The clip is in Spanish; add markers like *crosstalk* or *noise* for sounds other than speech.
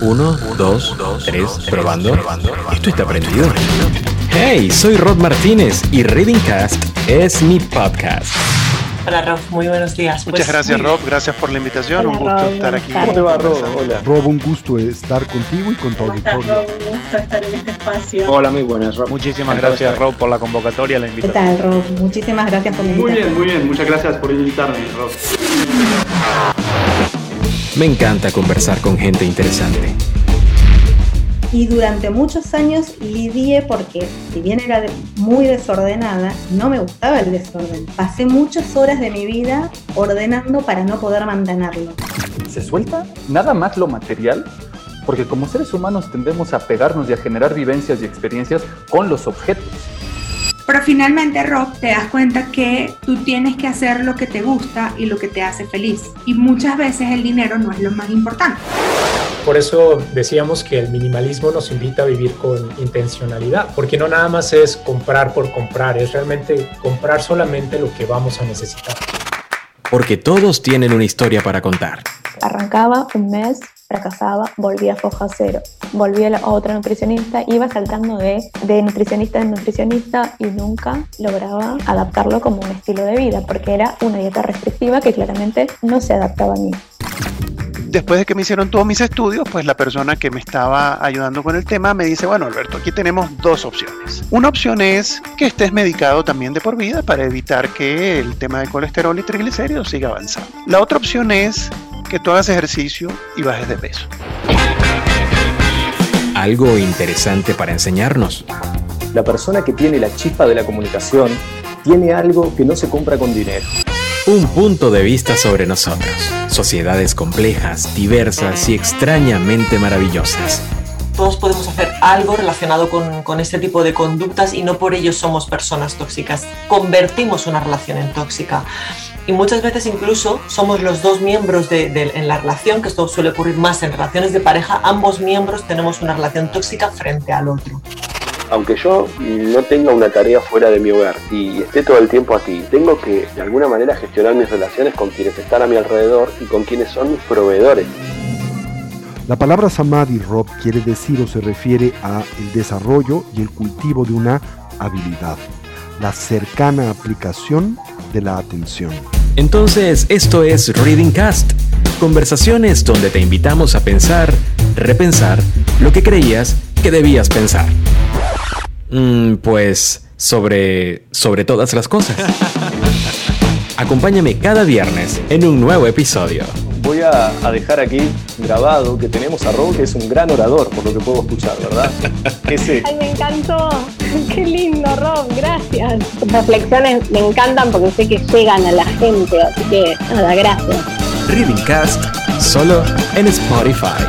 Uno, dos, tres, probando. Esto está prendido. Hey, soy Rod Martínez y Reading Cast es mi podcast. Hola Rob, muy buenos días. Muchas Pues, gracias muy- Rob, gracias por la invitación, Hola, un gusto Rob, estar aquí. ¿Cómo te va, Rob? Hola. Rob, un gusto estar contigo y con tu Hola, auditorio. Rob, un gusto estar en este espacio. Hola, muy buenas, Rob. Muchísimas gracias Rob por la convocatoria, la ¿Qué invitación. tal, Rob? Muchísimas gracias por la Muy invitación. bien, muy bien. Muchas gracias por invitarme, Rob. Me encanta conversar con gente interesante. Y durante muchos años lidié porque, si bien era muy desordenada, no me gustaba el desorden. Pasé muchas horas de mi vida ordenando para no poder mantenerlo. ¿Se suelta nada más lo material? Porque como seres humanos tendemos a pegarnos y a generar vivencias y experiencias con los objetos. Pero finalmente, Rob, te das cuenta que tú tienes que hacer lo que te gusta y lo que te hace feliz. Y muchas veces el dinero no es lo más importante. Por eso decíamos que el minimalismo nos invita a vivir con intencionalidad, porque no nada más es comprar por comprar, es realmente comprar solamente lo que vamos a necesitar. Porque todos tienen una historia para contar. Arrancaba un mes, fracasaba, volvía a foja cero. Volvía a otra nutricionista, iba saltando de, de nutricionista en nutricionista y nunca lograba adaptarlo como un estilo de vida, porque era una dieta restrictiva que claramente no se adaptaba a mí. Después de que me hicieron todos mis estudios, pues la persona que me estaba ayudando con el tema me dice, bueno Alberto, aquí tenemos dos opciones. Una opción es que estés medicado también de por vida para evitar que el tema de colesterol y triglicéridos siga avanzando. La otra opción es que tú hagas ejercicio y bajes de peso. Algo interesante para enseñarnos. La persona que tiene la chispa de la comunicación tiene algo que no se compra con dinero. Un punto de vista sobre nosotros. Sociedades complejas, diversas y extrañamente maravillosas. Todos podemos hacer algo relacionado con, con este tipo de conductas y no por ello somos personas tóxicas. Convertimos una relación en tóxica. Y muchas veces incluso somos los dos miembros de, de- en la relación, que esto suele ocurrir más en relaciones de pareja, ambos miembros tenemos una relación tóxica frente al otro. Aunque yo no tenga una tarea fuera de mi hogar y esté todo el tiempo aquí, tengo que de alguna manera gestionar mis relaciones con quienes están a mi alrededor y con quienes son mis proveedores. La palabra samadhi, Rob, quiere decir o se refiere a el desarrollo y el cultivo de una habilidad, la cercana aplicación de la atención. Entonces, esto es Reading Cast. Conversaciones donde te invitamos a pensar, repensar lo que creías que debías pensar. Mm, pues sobre sobre todas las cosas. *laughs* Acompáñame cada viernes en un nuevo episodio. Voy a, a dejar aquí grabado que tenemos a Rob, que es un gran orador, por lo que puedo escuchar, ¿verdad? *laughs* Ese, ¡Ay, me encantó! *laughs* ¡Qué lindo, Rob! Gracias. Reflexiones me encantan porque sé que llegan a la gente, así que nada, gracias. Reading Cast solo en Spotify.